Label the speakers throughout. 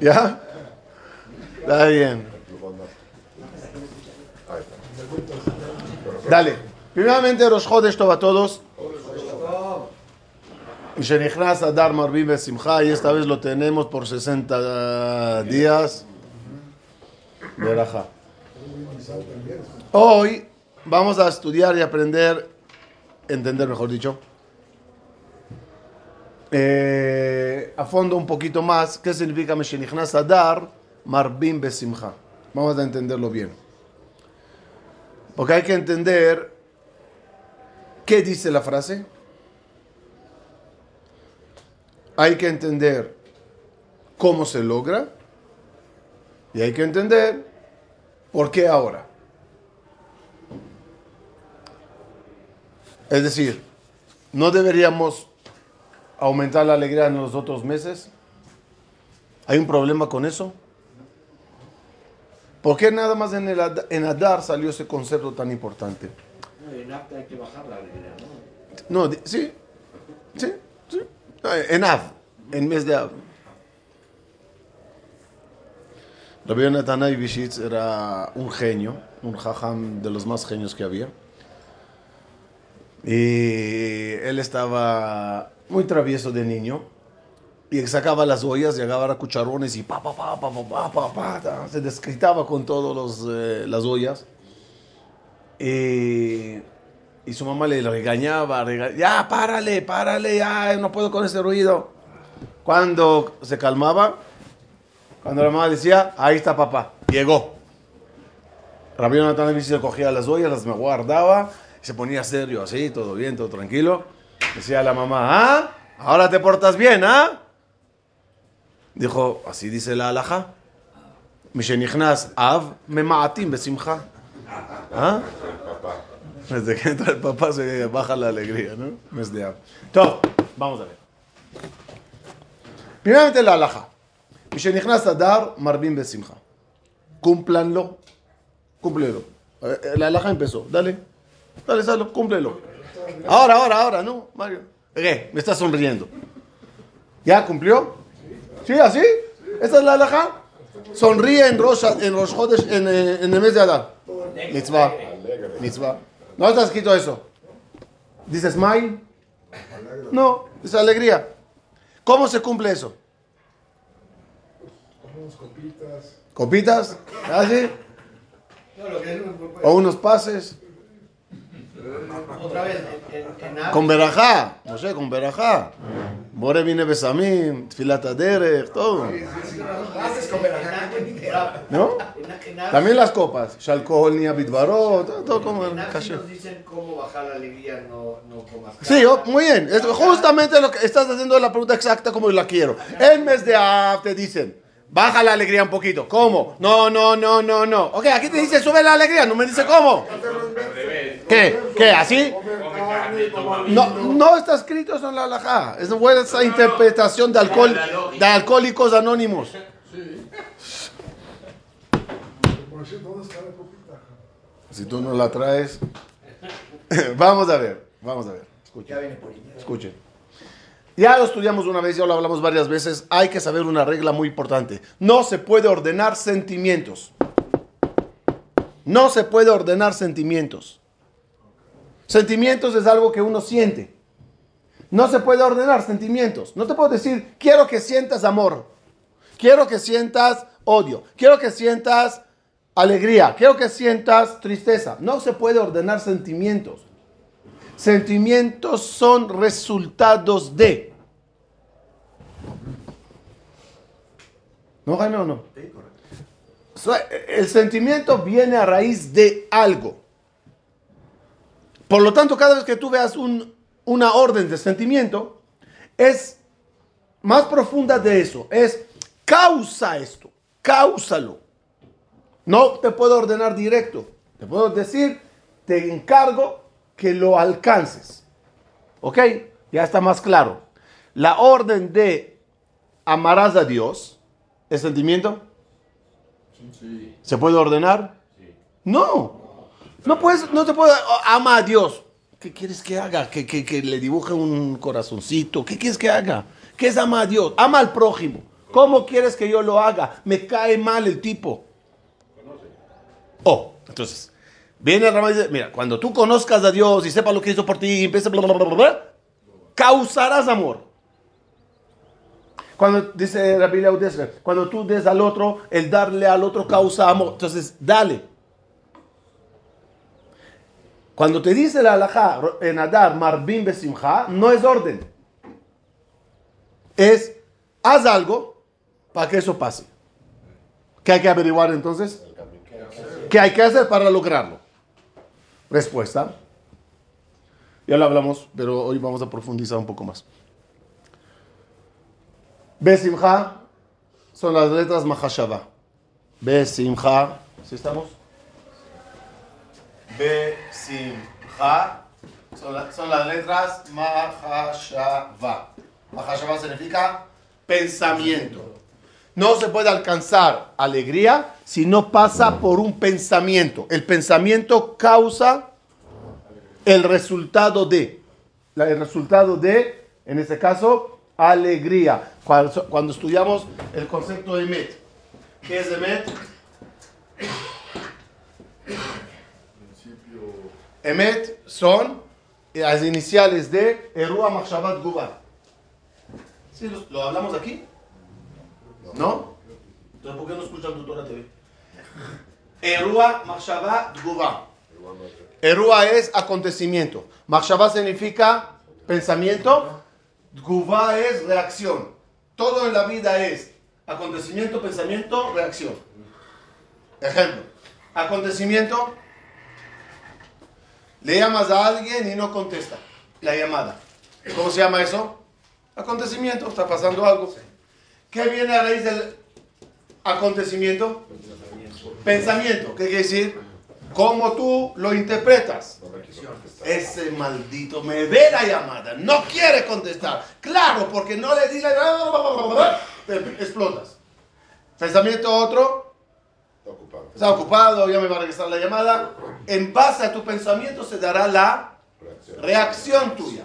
Speaker 1: ¿Ya? Está bien. Dale. Primeramente, Rosh Chodesh a todos. Y Besimcha. Y esta vez lo tenemos por 60 días. Verajá. Hoy vamos a estudiar y aprender, entender mejor dicho, eh, a fondo un poquito más qué significa Meshenichnas Adar Marbim Besimcha. Vamos a entenderlo bien. Porque hay que entender qué dice la frase. Hay que entender cómo se logra. Y hay que entender por qué ahora. Es decir, no deberíamos aumentar la alegría en los otros meses. ¿Hay un problema con eso? ¿Por qué nada más en, el, en Adar salió ese concepto tan importante?
Speaker 2: No, en apta hay que bajar la alegría, ¿no?
Speaker 1: No, sí, sí, sí. En Av, en mes de Av. Rabbi Yonatan Ibishitz era un genio, un jajam de los más genios que había. Y él estaba muy travieso de niño, y sacaba las ollas y agarraba cucharones y pa, pa, pa, pa, pa, pa, pa, pa se descritaba con todas eh, las ollas. Eh, y su mamá le regañaba, regañaba, ya, párale, párale, ya, no puedo con ese ruido. Cuando se calmaba, cuando la mamá decía, ahí está papá, llegó. Rabbi Jonathan se cogía las ollas, las guardaba, se ponía serio así, todo bien, todo tranquilo. Decía la mamá, ah, ahora te portas bien, ¿ah? Dijo, así dice la alhaja. Mishenichnas av memaatim besimcha. ¿Ah? Desde que entra el papá se baja la alegría, ¿no? Mes de Av. Vamos a ver. Primeramente la alhaja. Mishenichnas adar marbim besimcha. Cúmplanlo. Cúmplelo. Eh, La alhaja empezó. Dale. Dale, Salo, cúmplelo. Ahora, ahora, ahora, ¿no, Mario? ¿Qué? Me está sonriendo. ¿Ya cumplió? ¿Sí, así? ¿Esta es la alhaja? Sonríe en Rosh, en Rosh Chodesh, en, eh, en el mes de Adar. Mitzvah. Mitzvah. No está escrito eso. ¿Dice smile? No, dice alegría. ¿Cómo se cumple eso? ¿Copitas? ¿Así?
Speaker 2: No, lo que es un-
Speaker 1: ¿O unos pases?
Speaker 2: Otra vez, en, en,
Speaker 1: Con verajá. No sé, con verajá. Bore vine besamim, tfilat aderech, todo. ¿No? También las copas. Shalkol, ni abitbarot, todo, todo como kasher.
Speaker 2: nos dicen cómo bajar la alegría, no, no comas
Speaker 1: Sí, oh, muy bien. Es justamente lo que estás haciendo la pregunta exacta como yo la quiero. En mes de Av te dicen, baja la alegría un poquito. ¿Cómo? No, no, no, no, no. Ok, aquí te dice, sube la alegría. No me dice cómo. ¿Qué? ¿Qué? ¿Así? No, no está escrito eso en la halajá. Es buena esa interpretación de, alcohol, de alcohólicos anónimos. Si tú no la traes. vamos a ver, vamos a ver. Escuchen. Escuchen. Ya lo estudiamos una vez, ya lo hablamos varias veces. Hay que saber una regla muy importante. No se puede ordenar sentimientos. No se puede ordenar sentimientos. Sentimientos es algo que uno siente. No se puede ordenar sentimientos. No te puedo decir, quiero que sientas amor. Quiero que sientas odio. Quiero que sientas alegría. Quiero que sientas tristeza. No se puede ordenar sentimientos. Sentimientos son resultados de. ¿No, Jaime, o no? El sentimiento viene a raíz de algo. Por lo tanto, cada vez que tú veas un- una orden de sentimiento, es más profunda de eso. Es causa esto, cáusalo. No te puedo ordenar directo. Te puedo decir, te encargo que lo alcances. ¿Ok? Ya está más claro. La orden de amarás a Dios, ¿es sentimiento? ¿Se puede ordenar? No. No puedes, no te puede, oh, ama a Dios. ¿Qué quieres que haga? ¿Que, que, que le dibuje un corazoncito? ¿Qué quieres que haga? ¿Qué es ama a Dios? Ama al prójimo. ¿Cómo quieres que yo lo haga? Me cae mal el tipo. Oh, entonces, viene el y dice, mira, cuando tú conozcas a Dios y sepas lo que hizo por ti y empieces bla, bla, bla, bla, bla, causarás amor. Cuando dice Rabbi cuando tú des al otro, el darle al otro causa amor. Entonces, dale. Cuando te dice la halajá en Adar, Marbim Besimha, no es orden. Es, haz algo para que eso pase. ¿Qué hay que averiguar entonces? ¿Qué hay que hacer para lograrlo? Respuesta. Ya lo hablamos, pero hoy vamos a profundizar un poco más. Besimha son las letras Mahashava. Besimha. ¿Sí estamos? Besimha son, la- son las letras Mahashava. Mahashava significa pensamiento. No se puede alcanzar alegría si no pasa por un pensamiento. El pensamiento causa el resultado de. El resultado de, en este caso, alegría. Cuando, cuando estudiamos el concepto de Emet. ¿Qué es Emet? Emet son las iniciales de Erua Machshavat Guba. ¿Sí, lo, hablamos aquí? ¿No? Entonces, ¿por qué no escuchan tu Torah TV? Erua Machshavat Guba. Erua es acontecimiento. Machshavá significa pensamiento. Gubá es reacción. Todo en la vida es acontecimiento, pensamiento, reacción. Ejemplo. Acontecimiento. Le llamas a alguien y no contesta la llamada. ¿Cómo se llama eso? Acontecimiento. Está pasando algo. ¿Qué viene a raíz del acontecimiento? Pensamiento. ¿Qué quiere decir? Cómo tú lo interpretas. Ese maldito me ve la llamada, no quiere contestar. Claro, porque no le di la... Explotas. Pensamiento otro,
Speaker 3: Está ocupado.
Speaker 1: está ocupado, ya me va a regresar la llamada. En base a tu pensamiento se dará la
Speaker 3: Reacción.
Speaker 1: tuya.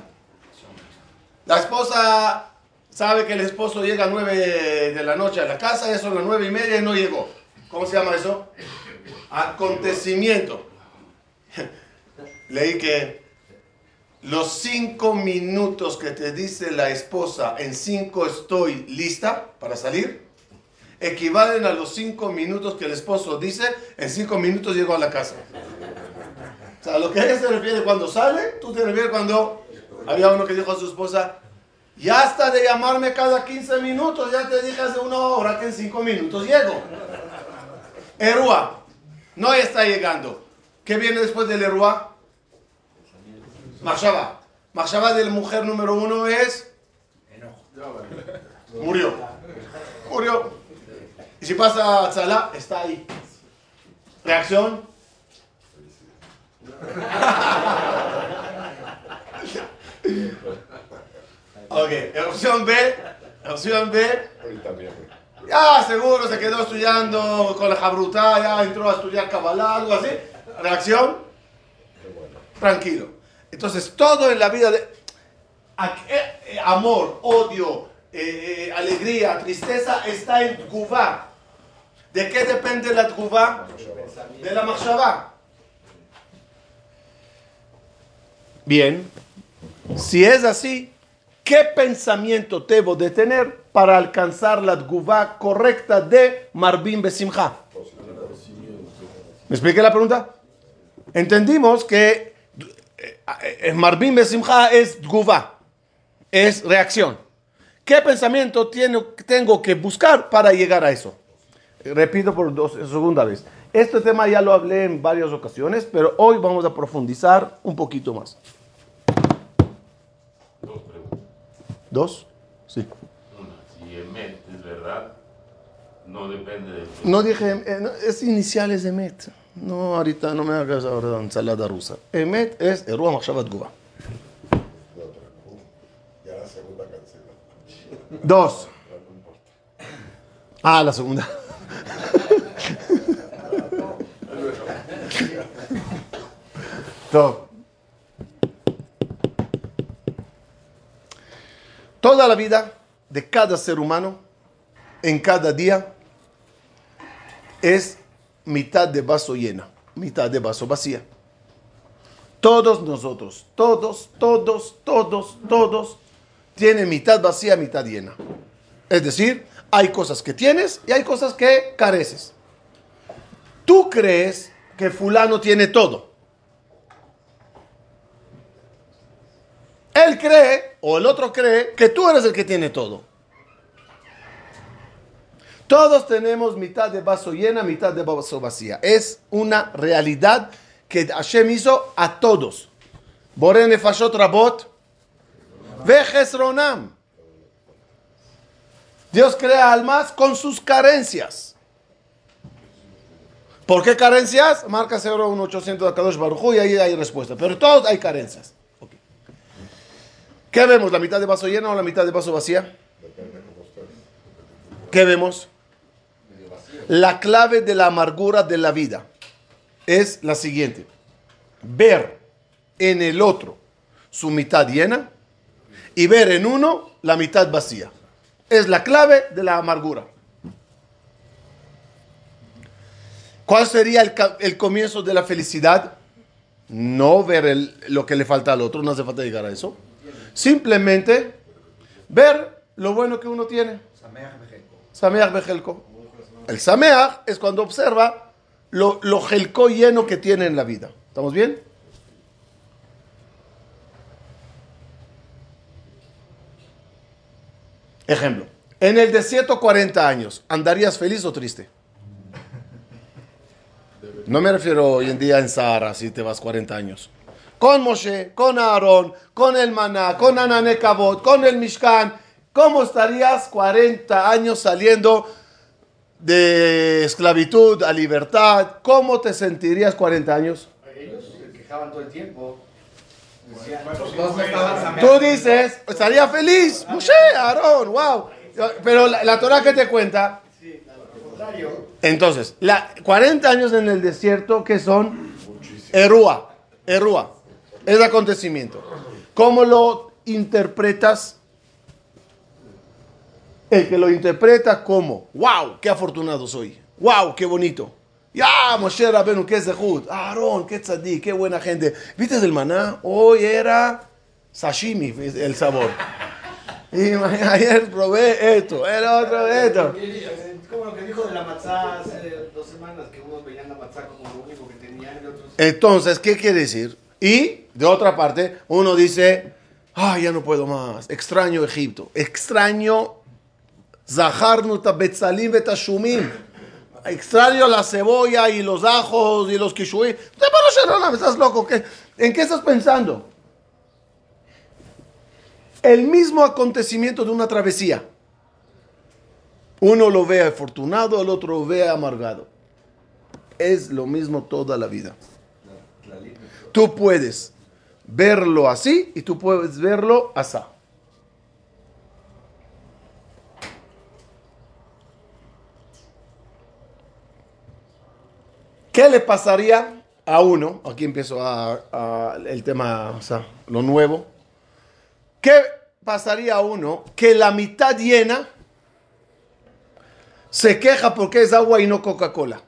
Speaker 1: La esposa sabe que el esposo llega a 9 de la noche a la casa, ya son las 9 y media y no llegó. ¿Cómo se llama eso? Acontecimiento. Leí que los 5 minutos que te dice la esposa, en 5 estoy lista para salir, equivalen a los 5 minutos que el esposo dice, en 5 minutos llego a la casa. O sea, lo que ella se refiere cuando sale, tú te refieres cuando había uno que dijo a su esposa, ya hasta de llamarme cada 15 minutos, ya te dije hace una hora que en 5 minutos llego. Erua, no está llegando. ¿Qué viene después del Erua? Machaba. Machaba de la mujer número uno es... Murió. Murió. Y si pasa a Tzalá, está ahí. Reacción. Ok, opción B. Opción B.
Speaker 3: Ahorita.
Speaker 1: Ya, seguro se quedó estudiando con la jabruta, ya entró a estudiar Kabbalah, algo así. Reacción. Tranquilo. Entonces, todo en la vida de eh, eh, amor, odio, eh, alegría, tristeza está en Tguvá. ¿De qué depende la Tguvá? De la Machshavá. Bien. Si es así, ¿qué pensamiento debo de tener para alcanzar la Tguvá correcta de Marbim Besimha? ¿Me expliqué la pregunta? Entendimos que eh, eh, Marbim Besimha es Tguvá, es reacción. ¿Qué pensamiento tengo que buscar para llegar a eso? Repito por dos, segunda vez. Este tema ya lo hablé en varias ocasiones, pero hoy vamos a profundizar un poquito más.
Speaker 4: ¿Dos?
Speaker 1: Sí.
Speaker 4: Una, si Emet es verdad, no depende del...
Speaker 1: No dije, eh, no, es iniciales de Emet. No, ahorita no me hagas ahora ensalada rusa. Emet es Erua.
Speaker 3: De la segunda cancela.
Speaker 1: Dos. Ah, la segunda. Top. Toda la vida de cada ser humano en cada día es mitad de vaso llena, mitad de vaso vacía. Todos nosotros, todos, todos, todos, todos, tienen mitad vacía, mitad llena. Es decir, hay cosas que tienes y hay cosas que careces. Tú crees que fulano tiene todo. Él cree, o el otro cree, que tú eres el que tiene todo. Todos tenemos mitad de vaso llena, mitad de vaso vacía. Es una realidad que Hashem hizo a todos. Borene Fashot Rabot, Ronam. Dios crea almas con sus carencias. ¿Por qué carencias? Marca 01800 de Kadosh Baruj y ahí hay respuesta. Pero todos hay carencias. ¿Qué vemos? ¿La mitad de vaso llena o la mitad de vaso vacía? ¿Qué vemos? La clave de la amargura de la vida es la siguiente. Ver en el otro su mitad llena y ver en uno la mitad vacía. Es la clave de la amargura. ¿Cuál sería el, comienzo de la felicidad? No ver lo que le falta al otro, no hace falta llegar a eso. Simplemente ver lo bueno que uno tiene. Sameach Bejelko. El Sameach es cuando observa lo, lo Jelko lleno que tiene en la vida. ¿Estamos bien? Ejemplo. En el desierto 40 años, ¿andarías feliz o triste? No me refiero hoy en día en Sahara, si te vas 40 años. Con Moshe, con Aarón, con el Maná, con Anané Kabot, con el Mishkan. ¿Cómo estarías 40 años saliendo de esclavitud a libertad? ¿Cómo te sentirías 40 años?
Speaker 2: Ellos se quejaban todo el tiempo. Decían,
Speaker 1: Tú dices, estaría feliz. Moshe, Aarón, wow. Pero la, la Torah que te cuenta.
Speaker 2: sí, al contrario.
Speaker 1: Entonces, la, 40 años en el desierto, que son? Erúa. Erúa. Es acontecimiento. ¿Cómo lo interpretas? El que lo interpreta como, wow, qué afortunado soy. Wow, qué bonito. Ya, Moshe Rabenu, qué zehut. Aarón, qué tzadí, qué buena gente. ¿Viste el maná? Hoy era sashimi el sabor. Y ayer probé esto, el otro esto.
Speaker 2: Es como lo que dijo de la matzá hace dos semanas, que unos veían la matzá como lo único que tenían y otros...
Speaker 1: Entonces, ¿qué quiere decir? Y, de otra parte, uno dice, ay, ya no puedo más, extraño Egipto, extraño Zaharnu Betzalim Betashumim, extraño la cebolla y los ajos y los kishuí. ¿Estás loco? ¿Qué? ¿En qué estás pensando? El mismo acontecimiento de una travesía. Uno lo ve afortunado, el otro lo ve amargado. Es lo mismo toda la vida. Tú puedes verlo así y tú puedes verlo así. ¿Qué le pasaría a uno? Aquí empiezo el tema, o sea, lo nuevo. ¿Qué pasaría a uno que la mitad llena se queja porque es agua y no Coca-Cola?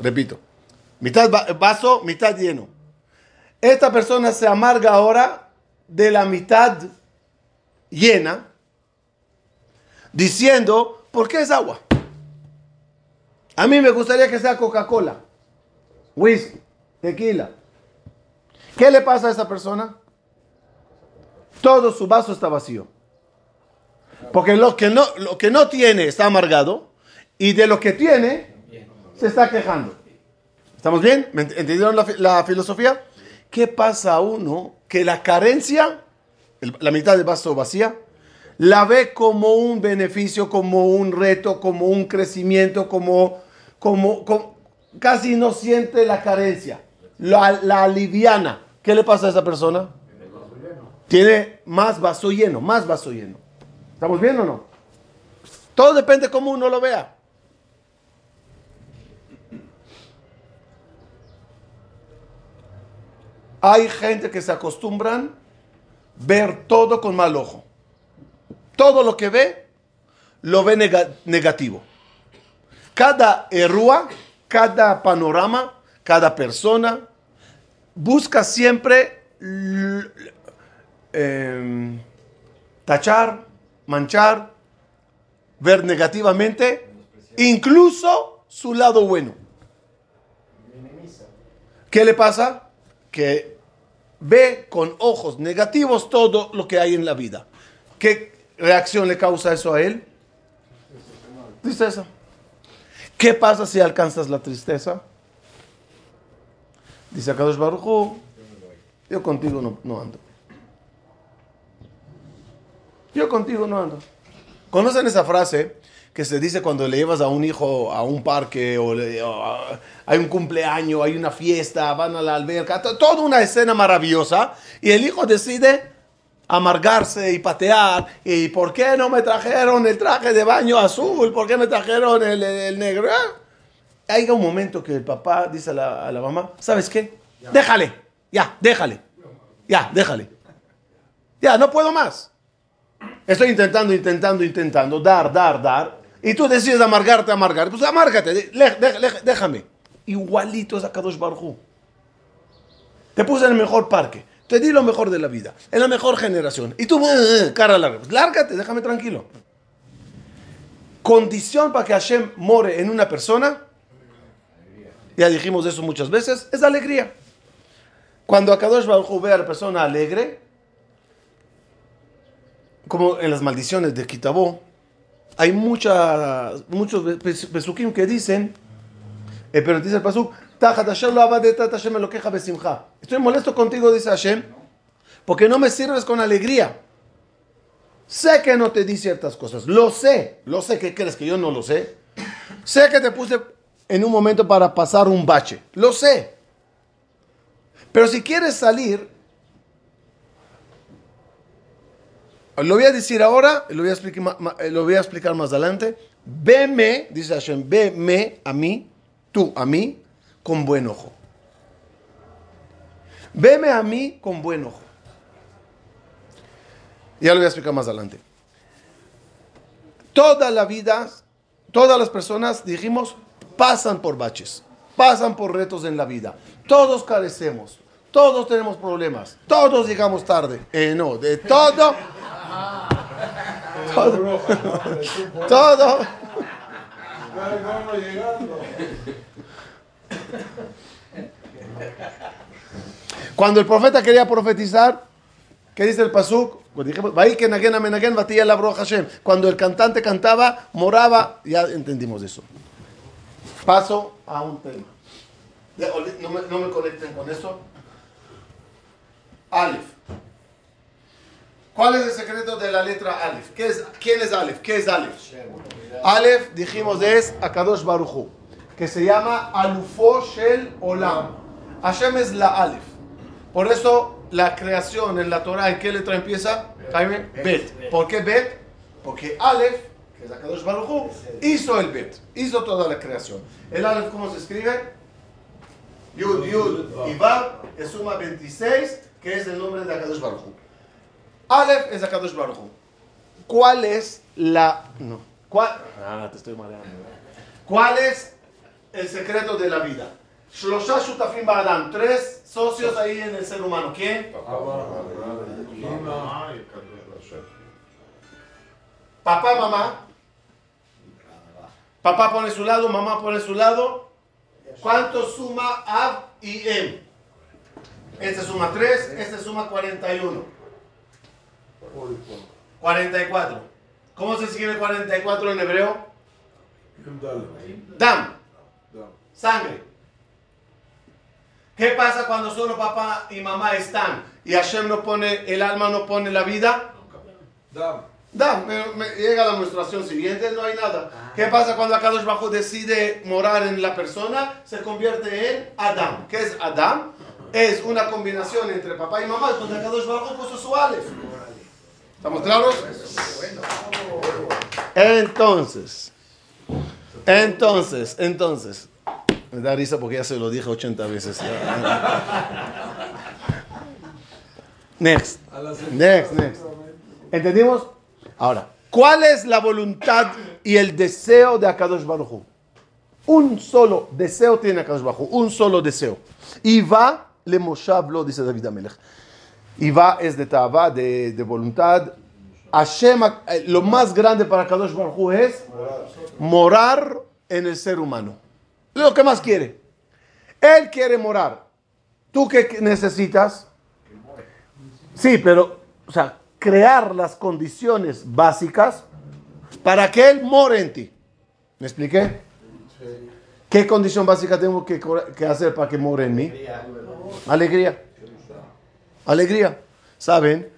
Speaker 1: Repito, mitad va- vaso, mitad lleno. Esta persona se amarga ahora de la mitad llena, diciendo, ¿por qué es agua? A mí me gustaría que sea Coca-Cola, whisky, tequila. ¿Qué le pasa a esa persona? Todo su vaso está vacío. Porque lo que no, lo que no tiene está amargado y de lo que tiene se está quejando. ¿Estamos bien? ¿Me ent- ¿Entendieron la, la filosofía? ¿Qué pasa a uno que la carencia, el- la mitad del vaso vacía, la ve como un beneficio, como un reto, como un crecimiento, como, como, como- casi no siente la carencia, la, la aliviana. ¿Qué le pasa a esa persona? Tiene más vaso lleno, más vaso lleno. ¿Estamos bien o no? Todo depende cómo uno lo vea. Hay gente que se acostumbran ver todo con mal ojo. todo lo que ve, lo ve nega- negativo. Cada errúa, cada panorama, cada persona, busca siempre em, tachar, manchar, ver negativamente, incluso su lado bueno. ¿Qué le pasa? Que ve con ojos negativos todo lo que hay en la vida. ¿Qué reacción le causa eso a él? Tristeza. ¿Qué pasa si alcanzas la tristeza? Dice Akadosh Baruj Hu, yo contigo no, no ando. Yo contigo no ando. ¿Conocen esa frase que se dice cuando le llevas a un hijo a un parque o, le- o a- hay un cumpleaños, hay una fiesta, van a la alberca, to- toda una escena maravillosa y el hijo decide amargarse y patear y ¿por qué no me trajeron el traje de baño azul? ¿Por qué me trajeron el, el- el negro? Ah. Hay un momento que el papá dice a la, a la mamá, ¿sabes qué? Déjale, ya, déjale, ya, déjale. Ya, no puedo más. Estoy intentando, intentando, intentando, dar, dar, dar. Y tú decides amargarte, amargarte. Pues amárgate, déjame. Igualito es a Kadosh Baruj Hu. Te puse en el mejor parque. Te di lo mejor de la vida. En la mejor generación. Y tú, eh, eh, cara larga. Pues lárgate, déjame tranquilo. Condición para que Hashem more en una persona, ya dijimos eso muchas veces, es alegría. Cuando Akadosh Baruj Hu ve a la persona alegre, como en las maldiciones de Kitabó, hay muchas, muchos pes- pesukim que dicen, eh, pero dice el pasuk, "Tajat Hashem lo lo queja besimcha". Estoy molesto contigo, dice Hashem, porque no me sirves con alegría. Sé que no te di ciertas cosas, lo sé, lo sé, ¿qué crees que yo no lo sé? Sé que te puse en un momento para pasar un bache, lo sé. Pero si quieres salir, lo voy a decir ahora, lo voy a explicar, ma- ma- eh, lo voy a explicar más adelante. Veme, dice Hashem, veme a mí, tú a mí, con buen ojo. Veme a mí con buen ojo. Ya lo voy a explicar más adelante. Toda la vida, todas las personas, dijimos, pasan por baches, pasan por retos en la vida. Todos carecemos, todos tenemos problemas, todos llegamos tarde. Eh, no, de todo. Todo. todo. Cuando el profeta quería profetizar, ¿qué dice el pasuk? Pues. Cuando el cantante cantaba, moraba, ya entendimos eso. Paso a un tema. No me, no me conecten con eso. Aleph. ¿Cuál es el secreto de la letra Aleph? ¿Qué es, ¿Quién es Aleph? ¿Qué es Aleph? Aleph, dijimos, es Akadosh Baruchu, que se llama Alufo Shel Olam. Hashem es la Aleph. Por eso la creación en la Torah, ¿en qué letra empieza? Jaime, Bet. ¿Por qué Bet? Porque Aleph, que es Akadosh Baruchu, hizo el Bet, hizo toda la creación. El Aleph, ¿cómo se escribe? Yud, Yud Vav, que suma 26, que es el nombre de Akadosh Baruchu. Aleph es Akadosh Baruch Hu. ¿Cuál es la... No. ¿Cuál... Ah, te estoy mareando. ¿Cuál es el secreto de la vida? Shlosha Shutafim Ba'adam. Tres socios ahí en el ser humano. ¿Quién? Papá, mamá. Papá pone su lado, mamá pone su lado. ¿Cuánto suma Ab y Em? Este suma 3, este suma 41. 44. ¿Cómo se escribe 44 en hebreo? Dam. Sangre. ¿Qué pasa cuando solo papá y mamá están y Hashem no pone, el alma no pone la vida? Dam. Me- me- llega la menstruación siguiente, no hay nada. ¿Qué pasa cuando Akadosh Bajo decide morar en la persona? Se convierte en Adam. ¿Qué es Adam? Es una combinación entre papá y mamá, donde Akadosh Bajo puso su Aleph. ¿Estamos claros? Entonces, entonces, entonces, me da risa porque ya se lo dije 80 veces. Next, next, next. ¿Entendimos? Ahora, ¿cuál es la voluntad y el deseo de Akadosh Baruj? Un solo deseo tiene Akadosh Baruj un solo deseo. Y va le Moshav lo dice David Amelech. Y va es de Taba, de, de voluntad. Hashem, eh, lo más grande para Kadosh Baruj es morar en el ser humano. Lo que más quiere. Él quiere morar. ¿Tú qué necesitas? Sí, pero, o sea, crear las condiciones básicas para que Él more en ti. ¿Me expliqué? ¿Qué condición básica tengo que, que hacer para que more en mí? Alegría. Alegría. Saben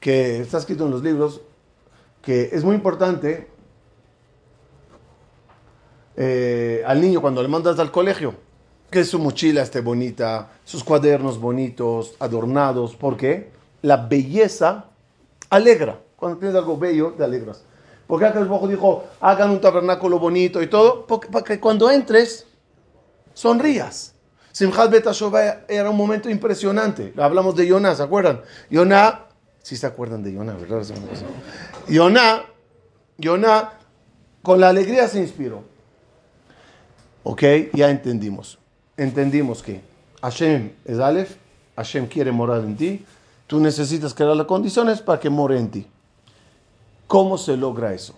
Speaker 1: que está escrito en los libros que es muy importante eh, al niño cuando le mandas al colegio que su mochila esté bonita, sus cuadernos bonitos, adornados. ¿Por qué? La belleza alegra. Cuando tienes algo bello, te alegras. Porque acá el bojo dijo, hagan un tabernáculo bonito y todo, porque, para cuando entres, sonrías. Simchat Bet era un momento impresionante. Hablamos de Yonah, ¿se acuerdan? Yonah, sí se acuerdan de Yonah, ¿verdad? Yonah, Yonah, con la alegría se inspiró. Ok, ya entendimos. Entendimos que Hashem es Aleph, Hashem quiere morar en ti, tú necesitas crear las condiciones para que more en ti. ¿Cómo se logra eso?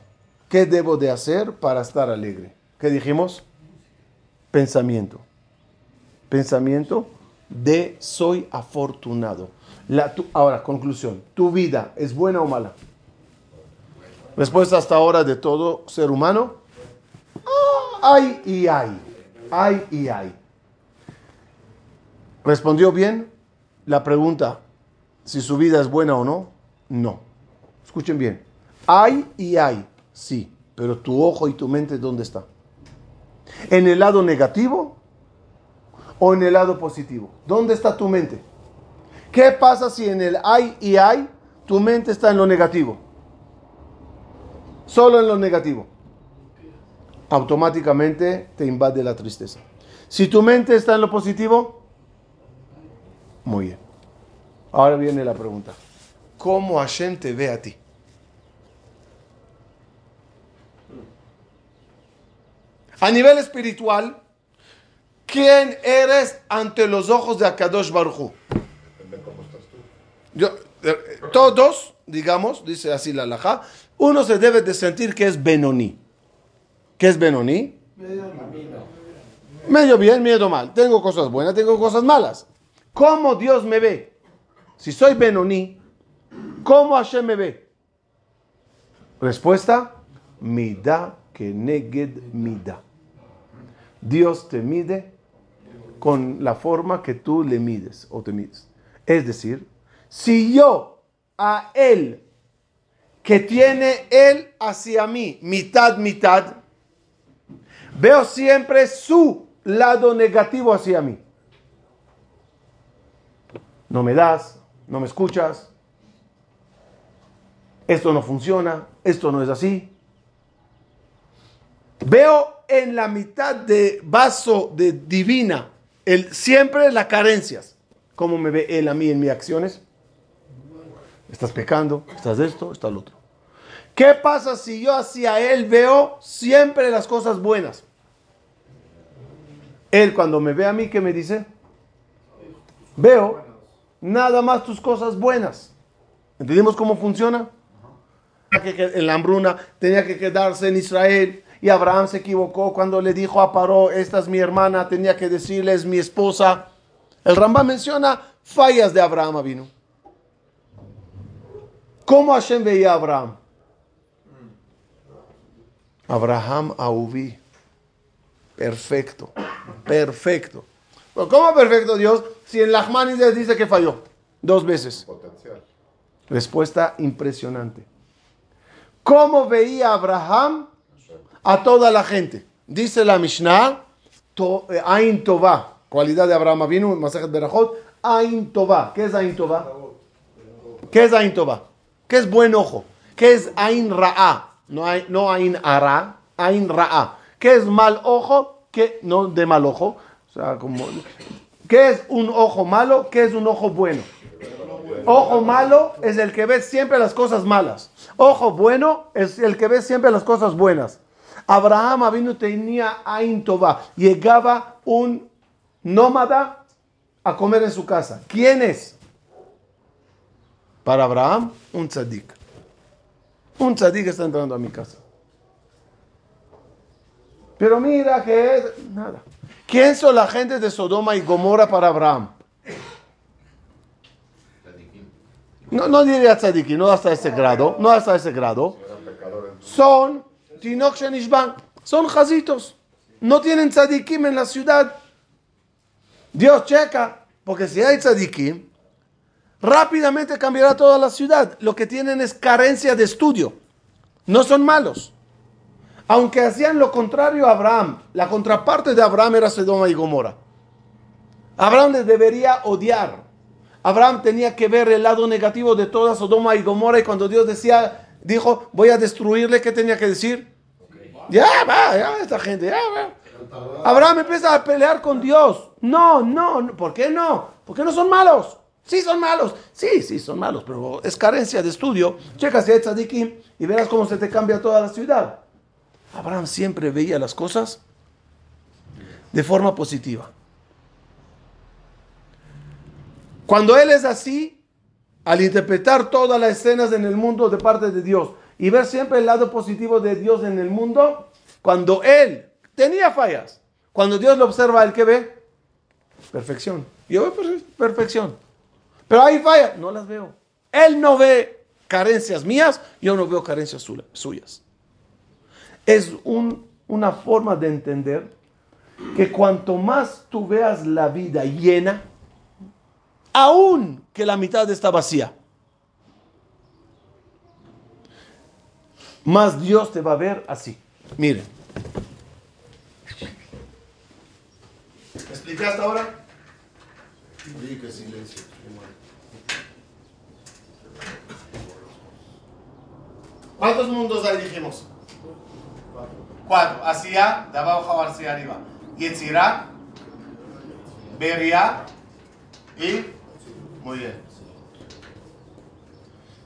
Speaker 1: ¿Qué debo de hacer para estar alegre? ¿Qué dijimos? Pensamiento pensamiento de soy afortunado. La, ahora, conclusión. ¿Tu vida es buena o mala? Respuesta hasta ahora de todo ser humano. Ah, ay y ay. Ay y ay. ¿Respondió bien la pregunta si su vida es buena o no? No. Escuchen bien. Hay y hay, sí. Pero tu ojo y tu mente, ¿dónde está? ¿En el lado negativo o en el lado positivo? ¿Dónde está tu mente? ¿Qué pasa si en el hay y hay tu mente está en lo negativo? Solo en lo negativo. Automáticamente te invade la tristeza. Si tu mente está en lo positivo, muy bien. Ahora viene la pregunta. ¿Cómo Hashem te ve a ti? A nivel espiritual, ¿Quién eres ante los ojos de Akadosh Baruchu? Yo, eh, todos, digamos, dice así la uno se debe de sentir que es Benoni. ¿Qué es Benoni? Medio bien, medio mal. Tengo cosas buenas, tengo cosas malas. ¿Cómo Dios me ve? Si soy Benoni, ¿cómo Hashem me ve? Respuesta, Mida que neged mida. Dios te mide con la forma que tú le mides o te mides. Es decir, si yo a él, que tiene él hacia mí, mitad, mitad, veo siempre su lado negativo hacia mí. No me das, no me escuchas, esto no funciona, esto no es así. Veo en la mitad de vaso de divina siempre las carencias. ¿Cómo me ve él a mí en mis acciones? Estás pecando, estás esto, estás lo otro. ¿Qué pasa si yo hacia él veo siempre las cosas buenas? Él cuando me ve a mí, ¿qué me dice? Veo nada más tus cosas buenas. ¿Entendimos cómo funciona? En la hambruna tenía que quedarse en Israel y Abraham se equivocó cuando le dijo a Paró, esta es mi hermana, tenía que decirle, es mi esposa. El Rambam menciona fallas de Abraham vino. ¿Cómo Hashem veía a Abraham? Abraham Auvi. Perfecto. Perfecto. ¿Cómo perfecto Dios? Si en Lachmanides dice que falló. Dos veces. Potencial. Respuesta impresionante. ¿Cómo veía Abraham a toda la gente. Dice la Mishnah, eh, Ain Tova, cualidad de Abraham vino Masajet Berajot, Ain Tova. ¿Qué es Ain Tova? ¿Qué es Ain Tova? ¿Qué es buen ojo? ¿Qué es Ain Ra'a? No, hay, Ain Ara, Ain Ra'a. ¿Qué es mal ojo? ¿Qué? No de mal ojo. O sea, como ¿Qué es un ojo malo? ¿Qué es un ojo bueno? Ojo malo es el que ve siempre las cosas malas. Ojo bueno es el que ve siempre las cosas buenas. Abraham vino tenía Ain Tová. Llegaba un nómada a comer en su casa. ¿Quién es? Para Abraham, un tzadik. Un tzadik está entrando a mi casa. Pero mira que es nada. ¿Quién son la gente de Sodoma y Gomorra para Abraham? No, no diría tzadiki, no hasta ese grado, no hasta ese grado. Son Tinok Shenishban, son jazitos. No tienen tzadikim en la ciudad. Dios checa, porque si hay tzadikim, rápidamente cambiará toda la ciudad. Lo que tienen es carencia de estudio. No son malos. Aunque hacían lo contrario a Abraham, la contraparte de Abraham era Sodoma y Gomorra. Abraham les debería odiar. Abraham tenía que ver el lado negativo de toda Sodoma y Gomorra y cuando Dios decía, dijo, voy a destruirle, ¿qué tenía que decir? Ya va, ya esta gente, ya va. Abraham empieza a pelear con Dios. No, no, no, ¿por qué no? Porque no son malos. Sí son malos. Sí, sí son malos, pero es carencia de estudio. Checa si tzadikim y verás cómo se te cambia toda la ciudad. Abraham siempre veía las cosas de forma positiva. Cuando él es así, al interpretar todas las escenas en el mundo de parte de Dios y ver siempre el lado positivo de Dios en el mundo, cuando él tenía fallas, cuando Dios lo observa, ¿el que ve? Perfección. Yo veo per- perfección. Pero hay fallas, no las veo. Él no ve carencias mías, yo no veo carencias su- suyas. Es un- una forma de entender que cuanto más tú veas la vida llena, aún que la mitad está vacía, más Dios te va a ver así. Miren. ¿Me expliqué hasta ahora?
Speaker 2: Silencio.
Speaker 1: ¿Cuántos mundos ahí dijimos? Cuatro. Hacia, de abajo hacia arriba. Yetzirah, Beria y... Muy bien.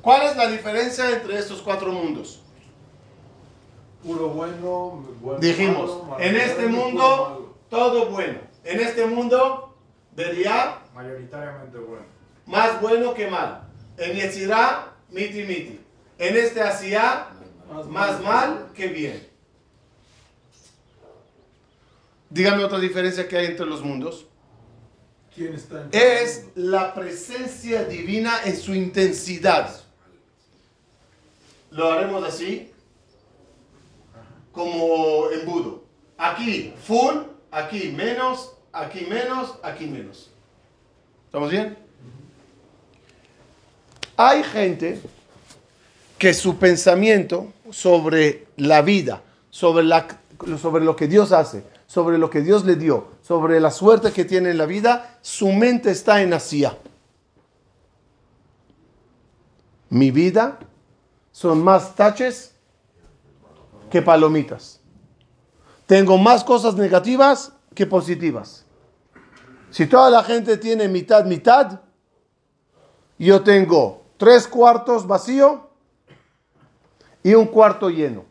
Speaker 1: ¿Cuál es la diferencia entre estos cuatro mundos?
Speaker 3: Puro bueno, bueno
Speaker 1: Dijimos,
Speaker 3: malo,
Speaker 1: en este mundo
Speaker 3: malo.
Speaker 1: todo bueno. En este mundo, Beria,
Speaker 3: Mayoritariamente bueno.
Speaker 1: más bueno que mal. En Yetzirah, miti miti. En este Hacia, más mal que bien. Dígame otra diferencia que hay entre los mundos.
Speaker 3: ¿Quién está en
Speaker 1: Es la presencia divina en su intensidad. Lo haremos así, como embudo. Aquí full, aquí menos, aquí menos, aquí menos. ¿Estamos bien? Hay gente que su pensamiento sobre la vida, sobre, la, sobre lo que Dios hace, sobre lo que Dios le dio, sobre la suerte que tiene en la vida, su mente está en Asia. Mi vida son más taches que palomitas. Tengo más cosas negativas que positivas. Si toda la gente tiene mitad, mitad, yo tengo tres cuartos vacío y un cuarto lleno.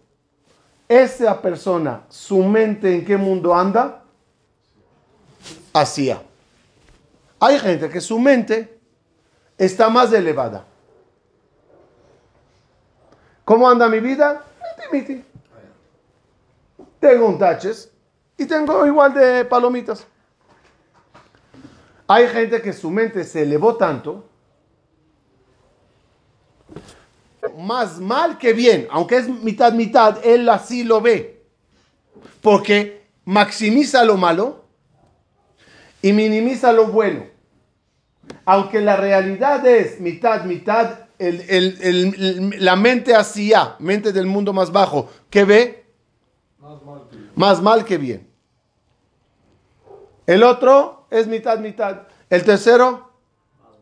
Speaker 1: Esa persona, su mente en qué mundo anda? Hacia. Hay gente que su mente está más elevada. ¿Cómo anda mi vida? Miti, miti. Tengo un taches y tengo igual de palomitas. Hay gente que su mente se elevó tanto, más mal que bien, aunque es mitad mitad, él así lo ve, porque maximiza lo malo y minimiza lo bueno. Aunque la realidad es mitad mitad, la mente hacia, mente del mundo más bajo, ¿qué ve?
Speaker 3: Más mal que
Speaker 1: bien. El otro es mitad, mitad. El tercero,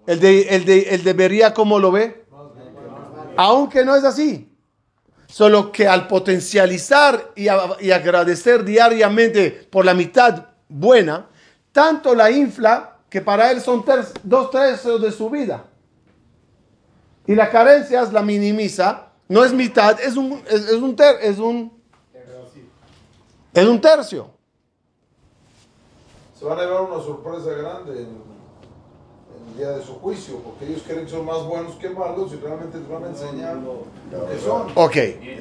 Speaker 1: el de, el de, el ¿cómo lo ve? Aunque no es así. Solo que al potencializar y agradecer diariamente por la mitad buena, tanto la infla que para él son ter- dos tercios de su vida. Y la carencia la minimiza, no es mitad, es un, es, es un, ter- es un, es un tercio.
Speaker 3: Se van a llevar una sorpresa grande en, en el día de su juicio, porque ellos creen que son más buenos que malos y realmente te van a enseñar lo que son.
Speaker 1: Ok,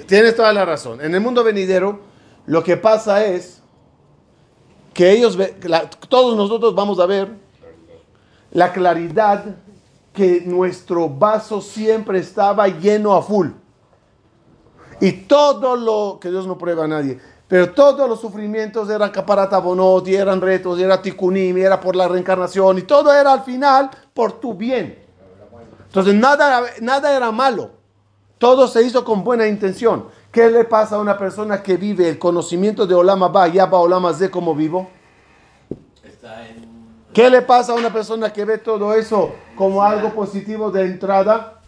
Speaker 1: tienes toda la razón. En el mundo venidero, lo que pasa es que ellos, todos nosotros vamos a ver la claridad que nuestro vaso siempre estaba lleno a full. Y todo lo que Dios no prueba a nadie, pero todos los sufrimientos eran caparatabonot, y eran retos, y era tikunim, y era por la reencarnación, y todo era al final por tu bien. Entonces nada, nada era malo. Todo se hizo con buena intención. ¿Qué le pasa a una persona que vive el conocimiento de Olama Ba, Yaba Olama Z como vivo?
Speaker 2: Está en.
Speaker 1: ¿Qué le pasa a una persona que ve todo eso como algo positivo de entrada?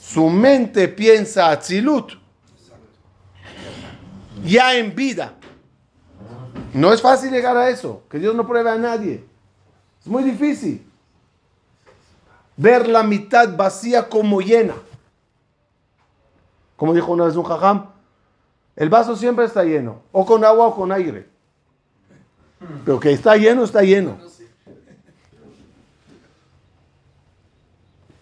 Speaker 1: Su mente piensa Atzilut. Ya en vida. No es fácil llegar a eso. Que Dios no pruebe a nadie. Es muy difícil. Ver la mitad vacía como llena. Como dijo una vez un jajam, el vaso siempre está lleno. O con agua o con aire. Pero que está lleno, está lleno.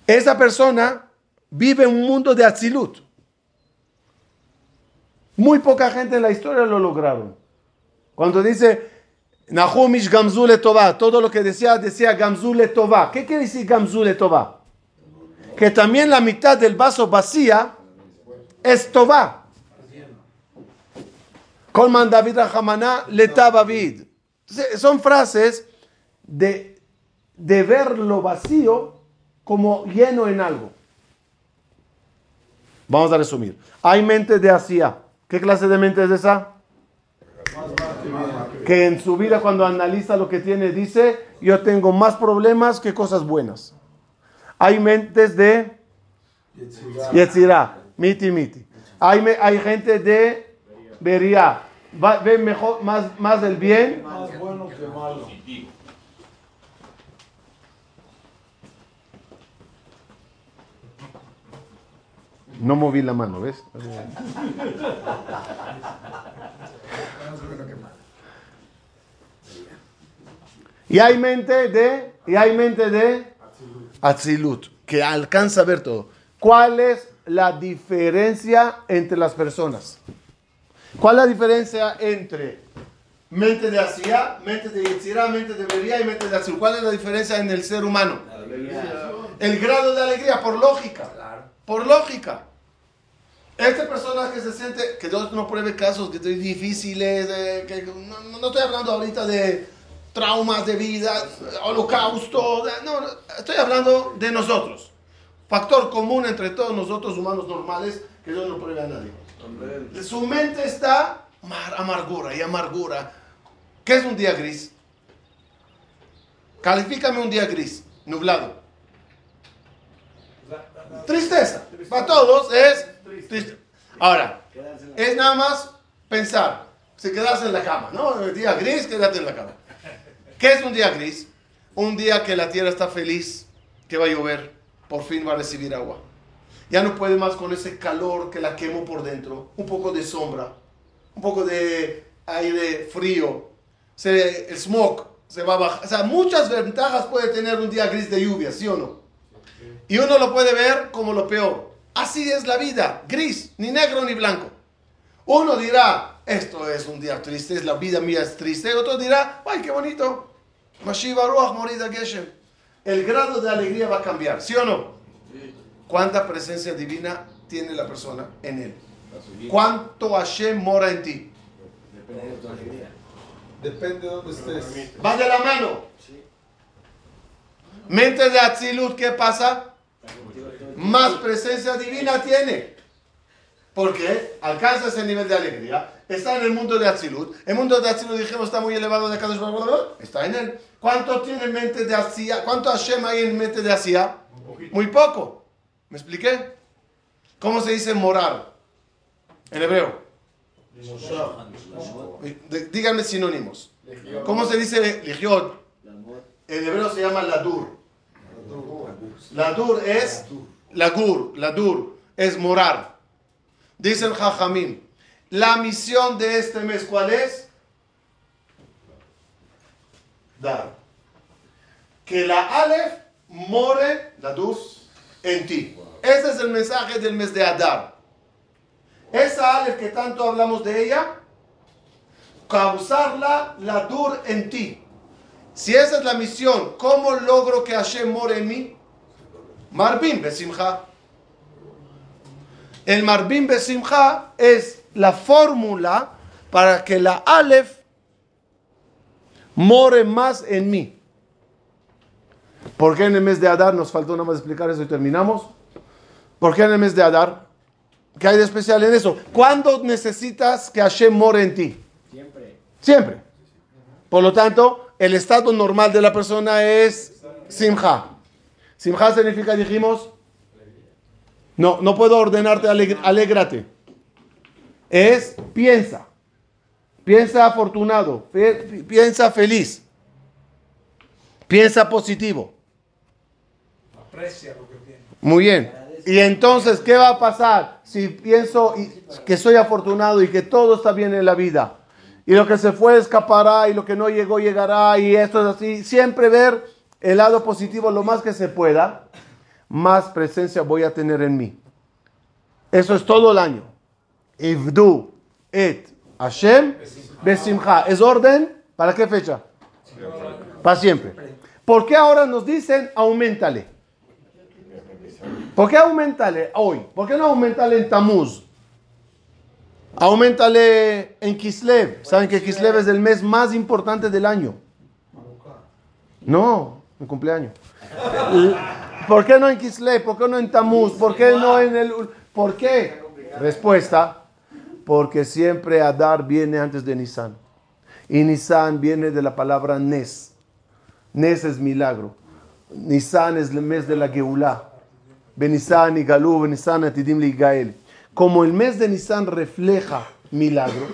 Speaker 1: Esa persona vive un mundo de Atzilut. Muy poca gente en la historia lo lograron. Cuando dice Nahumish Gamzule Tová, todo lo que decía, decía Gamzule Tová. ¿Qué quiere decir Gamzule Tová? Que también la mitad del vaso vacía es Tová. Colman David Rahamana Leta David. Entonces, Son frases de, de ver lo vacío como lleno en algo. Vamos a resumir. Hay mente de Asia. ¿Qué clase de mente es esa? Que en su vida cuando analiza lo que tiene dice, yo tengo más problemas que cosas buenas. Hay mentes de Yetzirah, miti miti. Hay, me- hay gente de Beria, va- ve mejor, más, más el bien
Speaker 3: Más bueno que malo.
Speaker 1: No moví la mano, ¿ves? Y hay mente de, y hay mente de Atzilut, que alcanza a ver todo. ¿Cuál es la diferencia entre las personas? ¿Cuál es la diferencia entre mente de Asia, mente de Yetzirah, mente de Beria y mente de? ¿Cuál es la diferencia en el ser humano? El grado de alegría, por lógica. Por lógica. Esta persona que se siente, que Dios no pruebe casos que difíciles, eh, que no, no- estoy hablando ahorita de traumas de vida, holocausto, no, no, estoy hablando de nosotros. Factor común entre todos nosotros humanos normales, que Dios no pruebe a nadie. Su mente está mar- amargura y amargura. ¿Qué es un día gris? Califícame un día gris, nublado. Tristeza. Para todos es triste. Ahora, es nada más pensar. Si quedas en la cama, ¿no? El día gris, quédate en la cama. ¿Qué es un día gris? Un día que la tierra está feliz, que va a llover, por fin va a recibir agua. Ya no puede más con ese calor que la quemo por dentro. Un poco de sombra, un poco de aire frío. Se, el smog se va a bajar. O sea, muchas ventajas puede tener un día gris de lluvia, ¿sí o no? Y uno lo puede ver como lo peor. Así es la vida, gris, ni negro ni blanco. Uno dirá, esto es un día triste, es la vida mía es triste. Otro dirá, ay, qué bonito. Mashiva Ruach Morida Geshem. El grado de alegría va a cambiar, ¿sí o no? ¿Cuánta presencia divina tiene la persona en él? ¿Cuánto Hashem mora en ti?
Speaker 3: Depende de dónde estés.
Speaker 1: Va de la mano. Mente de Atzilut, ¿qué pasa? Más presencia divina tiene. Porque alcanza ese nivel de alegría. Está en el mundo de Atzilut. El mundo de Atzilut, dijimos, está muy elevado de Hu, Está en él. ¿Cuánto tiene mente de Asia? ¿Cuánto Hashem hay en mente de Asia? Muy poco. ¿Me expliqué? ¿Cómo se dice morar? En hebreo. D- Díganme sinónimos. ¿Cómo se dice ligiot? En hebreo se llama ladur. Ladur es lagur, ladur es morar. Dicen Jajamim, la misión de este mes, ¿cuál es? Dar. Que la Aleph more, ladur, en ti. Ese es el mensaje del mes de Adar. Esa Aleph que tanto hablamos de ella, causarla la dur en ti. Si esa es la misión, ¿cómo logro que Hashem more en mí? Marbim Besimcha. El Marbim Besimcha es la fórmula para que la Aleph more más en mí. ¿Por qué en el mes de Adar nos faltó nada más explicar eso y terminamos? ¿Por qué en el mes de Adar? ¿Qué hay de especial en eso? ¿Cuándo necesitas que Hashem more en ti?
Speaker 2: Siempre.
Speaker 1: Siempre. Por lo tanto, el estado normal de la persona es simja. Simja significa, dijimos, no, no puedo ordenarte, alegr- alégrate. Es piensa. Piensa afortunado. Piensa feliz. Piensa positivo.
Speaker 3: Aprecia lo que tiene.
Speaker 1: Muy bien. Y entonces, ¿qué va a pasar si pienso que soy afortunado y que todo está bien en la vida? Y lo que se fue escapará y lo que no llegó llegará y esto es así. Siempre ver el lado positivo lo más que se pueda, más presencia voy a tener en mí. Eso es todo el año. Ivdu et Hashem besimcha. ¿Es orden? ¿Para qué fecha? Para siempre. ¿Por qué ahora nos dicen aumentale? ¿Por qué aumentale hoy? ¿Por qué no aumentale en Tamuz? Aumentale en Kislev. ¿Saben que Kislev es el mes más importante del año? No, en cumpleaños. ¿Por qué no en Kislev? ¿Por qué no en Tamuz? ¿Por qué no en el... ¿Por qué? Respuesta, porque siempre Adar viene antes de Nisan. Y Nisan viene de la palabra Nes. Nes es milagro. Nisan es el mes de la Geulah. Benisan y Galú, Benisan Atidim Gael. Como el mes de Nisan refleja milagro,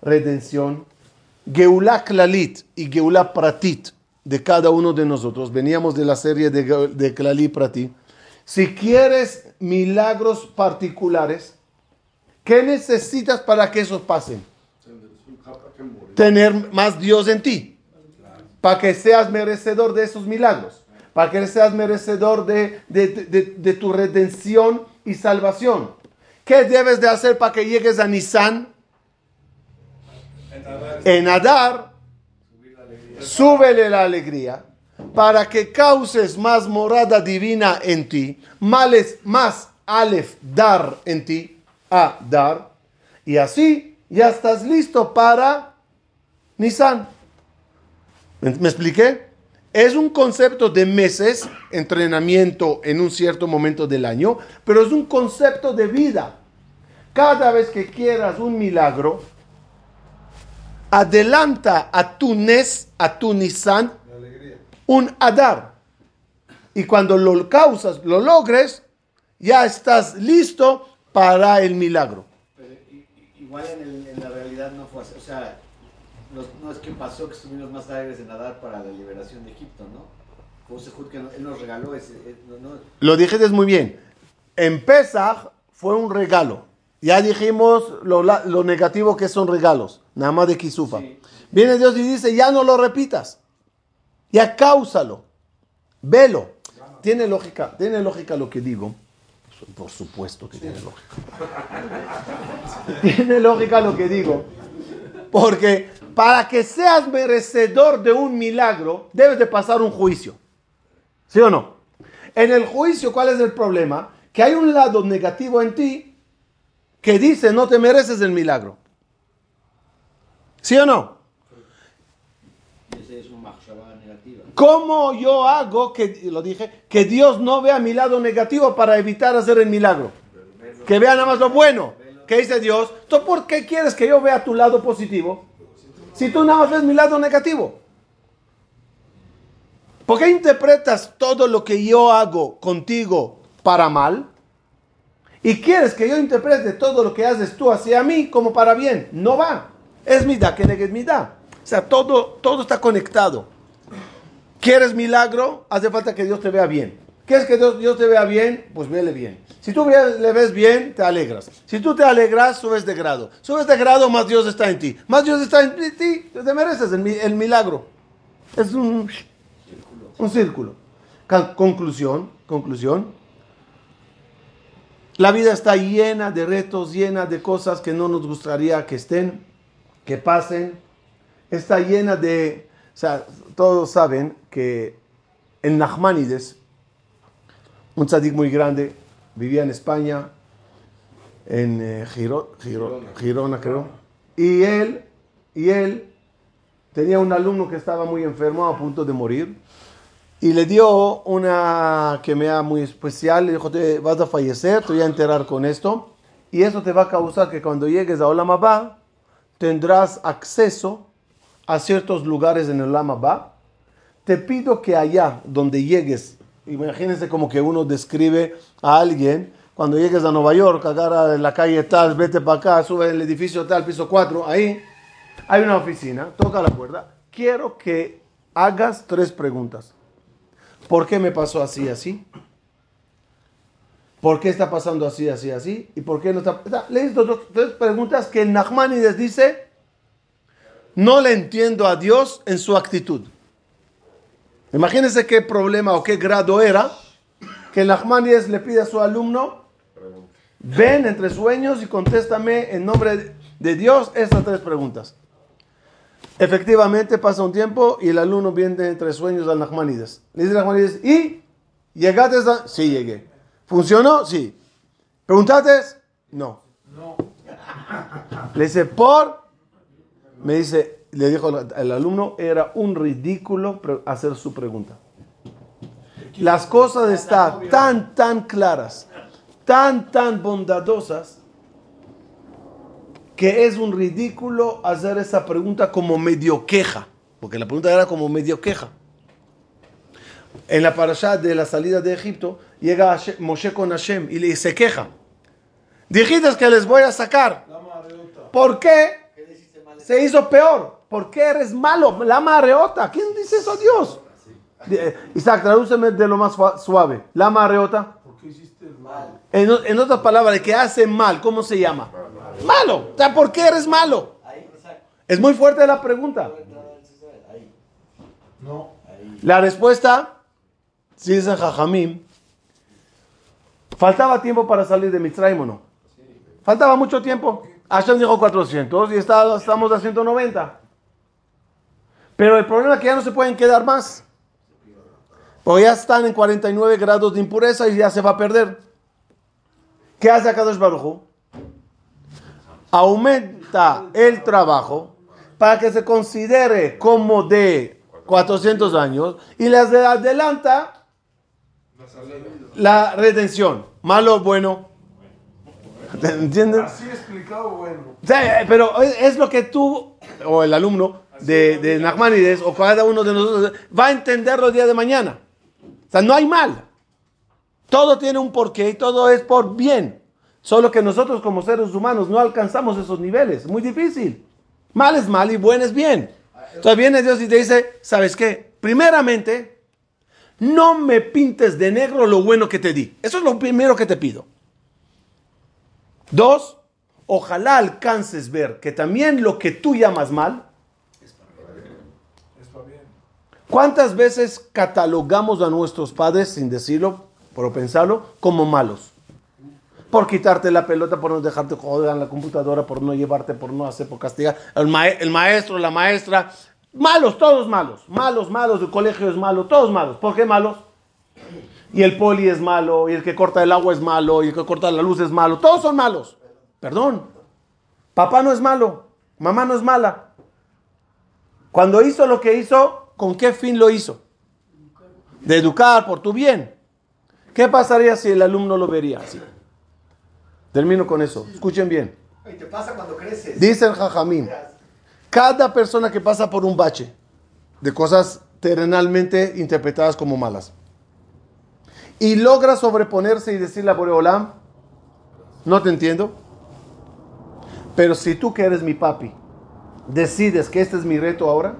Speaker 1: redención, Geulah Klalit y Geulah Pratit de cada uno de nosotros. Veníamos de la serie de, de Klalit Pratit. Si quieres milagros particulares, ¿qué necesitas para que esos pasen? Tener más Dios en ti para que seas merecedor de esos milagros, para que seas merecedor de, de- de- tu redención y salvación. ¿Qué debes de hacer para que llegues a Nisan? En Adar, súbele la alegría para que causes más morada divina en ti, males, más Aleph dar en ti, a dar, y así ya estás listo para Nisan. ¿Me, expliqué? Es un concepto de meses, entrenamiento en un cierto momento del año, pero es un concepto de vida. Cada vez que quieras un milagro, adelanta a tu Nes, a tu Nisan, un Adar. Y cuando lo causas, lo logres, ya estás listo para el milagro.
Speaker 2: Pero igual en, el- en la realidad no fue así. O sea, no, no es que pasó que estuvimos más alegres en nadar para la liberación de Egipto, ¿no? Fue que él nos regaló ese. eh, no- no-
Speaker 1: Lo dijiste muy bien. En Pesach fue un regalo. Ya dijimos lo, lo negativo que son regalos, nada más de Kisufa.
Speaker 2: Sí.
Speaker 1: Viene Dios y dice, ya no lo repitas. Ya cáusalo. Velo. Tiene lógica, tiene lógica lo que digo. Por supuesto que tiene lógica. tiene lógica lo que digo. Porque para que seas merecedor de un milagro, debes de pasar un juicio. ¿Sí o no? En el juicio, ¿cuál es el problema? Que hay un lado negativo en ti que dice no te mereces el milagro. ¿Sí o no?
Speaker 2: Ese es un.
Speaker 1: ¿Cómo yo hago que, lo dije, que Dios no vea mi lado negativo para evitar hacer el milagro? Que vea nada más lo bueno. ¿Qué dice Dios? ¿Tú por qué quieres que yo vea tu lado positivo? Si tú nada más ves mi lado negativo. ¿Por qué interpretas todo lo que yo hago contigo para mal? Y quieres que yo interprete todo lo que haces tú hacia mí como para bien. No va. Es mi da que negues mi da. O sea, todo, todo está conectado. ¿Quieres milagro? Hace falta que Dios te vea bien. ¿Quieres que Dios, Dios te vea bien? Pues vele bien. Si tú le ves bien, te alegras. Si tú te alegras, subes de grado. Subes de grado, más Dios está en ti. Más Dios está en ti, te mereces el, el milagro. Es un, un círculo. Conclusión, conclusión. La vida está llena de retos, llena de cosas que no nos gustaría que estén, que pasen. Está llena de... O sea, todos saben que en Nachmanides, un tzadik muy grande, vivía en España, en eh, Giro- Giro- Girona, creo. Y él, y él tenía un alumno que estaba muy enfermo, a punto de morir. Y le dio una quemea muy especial. Le dijo, te vas a fallecer, te voy a enterar con esto. Y eso te va a causar que cuando llegues a Olam Abba, tendrás acceso a ciertos lugares en el Olam Abba. Te pido que allá donde llegues, imagínense como que uno describe a alguien, cuando llegues a Nueva York, agarra en la calle tal, vete para acá, sube el edificio tal, piso 4, ahí hay una oficina, toca la puerta. Quiero que hagas tres preguntas. ¿Por qué me pasó así, así? ¿Por qué está pasando así, así, así? ¿Y por qué no está...? está- dos- tres preguntas que Nachmanides dice, no le entiendo a Dios en su actitud. Imagínense qué problema o qué grado era que Nachmanides le pide a su alumno, ven entre sueños y contéstame en nombre de Dios estas tres preguntas. Efectivamente pasa un tiempo y el alumno viene entre sueños al Nachmanides. Le dice Nachmanides, ¿y? ¿Llegaste a...? Sí, llegué. ¿Funcionó? Sí. ¿Preguntaste? No. Le dice, ¿por? Me dice, le dijo el, el alumno, era un ridículo hacer su pregunta. Las cosas están tan, tan claras, tan, tan bondadosas, que es un ridículo hacer esa pregunta como medio queja, porque la pregunta era como medio queja. En la parasha de la salida de Egipto, llega Moshe con Hashem y le se queja. Dijiste que les voy a sacar. ¿Por qué se hizo peor? ¿Por qué eres malo? La mareota. ¿Quién dice eso a Dios? Eh, Isaac, tradúceme de lo más sua- suave. La mareota.
Speaker 3: ¿Por qué hiciste el mal?
Speaker 1: En, otras palabras, el que hace mal, ¿cómo se llama? Malo. O sea, ¿por qué eres malo?
Speaker 2: Ahí, exacto.
Speaker 1: Es muy fuerte la pregunta.
Speaker 2: Ahí,
Speaker 3: No.
Speaker 2: ahí.
Speaker 1: La respuesta, si dicen Jajamim, faltaba tiempo para salir de Mitzrayim o no. Faltaba mucho tiempo. Hashem dijo 400 y está- estamos a 190. Pero el problema es que ya no se pueden quedar más. Porque ya están en 49 grados de impureza y ya se va a perder. ¿Qué hace Akadosh Baruj? Aumenta el trabajo para que se considere como de 400 años y les adelanta la redención. Malo o bueno. ¿Entienden?
Speaker 3: Así explicado, bueno.
Speaker 1: Sea, pero es lo que tú, o el alumno de, de Nachmanides, o cada uno de nosotros, va a entenderlo el día de mañana. O sea, no hay mal. Todo tiene un porqué y todo es por bien. Solo que nosotros como seres humanos no alcanzamos esos niveles. Muy difícil. Mal es mal y buen es bien. Entonces viene Dios y te dice, ¿sabes qué? Primeramente, no me pintes de negro lo bueno que te di. Eso es lo primero que te pido. Dos, ojalá alcances ver que también lo que tú llamas mal,
Speaker 3: Está bien.
Speaker 1: ¿Cuántas veces catalogamos a nuestros padres, sin decirlo, por pensarlo, como malos? Por quitarte la pelota, por no dejarte joder en la computadora, por no llevarte, por no hacer, por castigar. El, mae- el maestro, la maestra, malos, todos malos. Malos, malos, el colegio es malo, todos malos. ¿Por qué malos? Y el poli es malo, y el que corta el agua es malo, y el que corta la luz es malo. Todos son malos. Perdón. Papá no es malo, mamá no es mala. Cuando hizo lo que hizo, ¿con qué fin lo hizo? De educar por tu bien. ¿Qué pasaría si el alumno lo vería así? Termino con eso. Escuchen bien.
Speaker 2: Y te pasa cuando creces.
Speaker 1: Dice el Jajamín, cada persona que pasa por un bache de cosas terrenalmente interpretadas como malas y logra sobreponerse y decirle a Boreolam, no te entiendo, pero si tú que eres mi papi decides que este es mi reto ahora,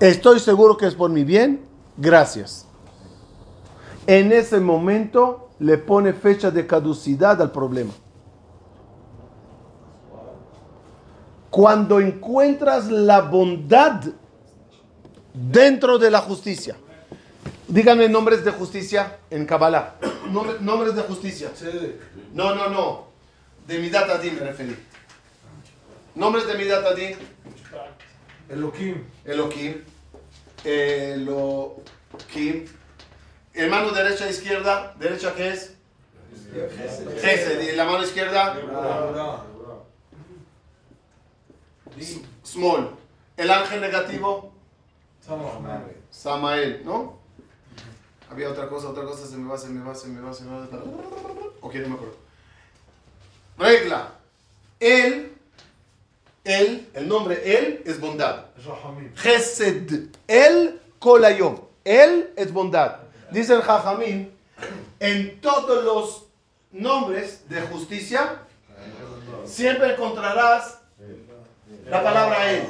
Speaker 1: Estoy seguro que es por mi bien. Gracias. En ese momento le pone fecha de caducidad al problema. Cuando encuentras la bondad dentro de la justicia. Díganme nombres de justicia en Kabbalah. Nombre- nombres de justicia. No, no, no. De Midat Adin me referí. Nombres de Midat Adin.
Speaker 3: Elohim.
Speaker 1: Elohim. Elohim. Hermano derecha e izquierda. ¿Derecha qué es? Gesed. ¿Y la mano izquierda? Small. El ángel negativo. Samael, ¿no? Había otra cosa, otra cosa, se me va, se me va, se me va, se me va. Ok, no me acuerdo. Regla. Él, él, el nombre él es bondad. Gesed. Él, kolayom. Él es bondad. Dice el Jajamín, en todos los nombres de justicia, siempre encontrarás la palabra él.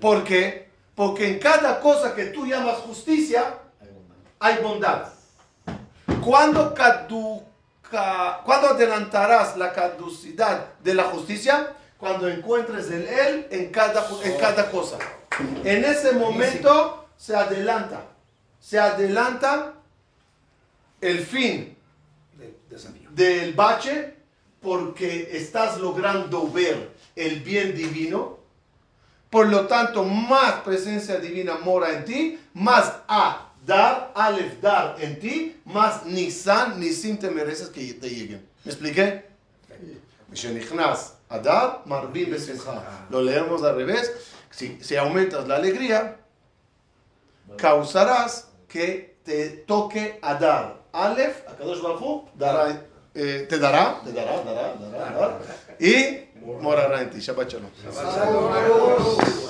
Speaker 1: ¿Por qué? Porque en cada cosa que tú llamas justicia, hay bondad. ¿Cuándo, caduca, ¿Cuándo adelantarás la caducidad de la justicia? Cuando encuentres el él en cada, en cada cosa. En ese momento se adelanta. Se adelanta el fin del bache porque estás logrando ver el bien divino. Por lo tanto, más presencia divina mora en ti, más a dar, alef dar en ti, más nisan, nisim te mereces que te lleguen. ¿Me expliqué? Adar, marbim besimcha. Lo leemos al revés. Si, si aumentas la alegría, causarás que te toque a dar. Alef, Akadosh Baruj Hu, dará, eh, te dará, te dará, dará, dará, dará, y morará en ti. Shabbat Shalom.
Speaker 3: Shabbat Shalom.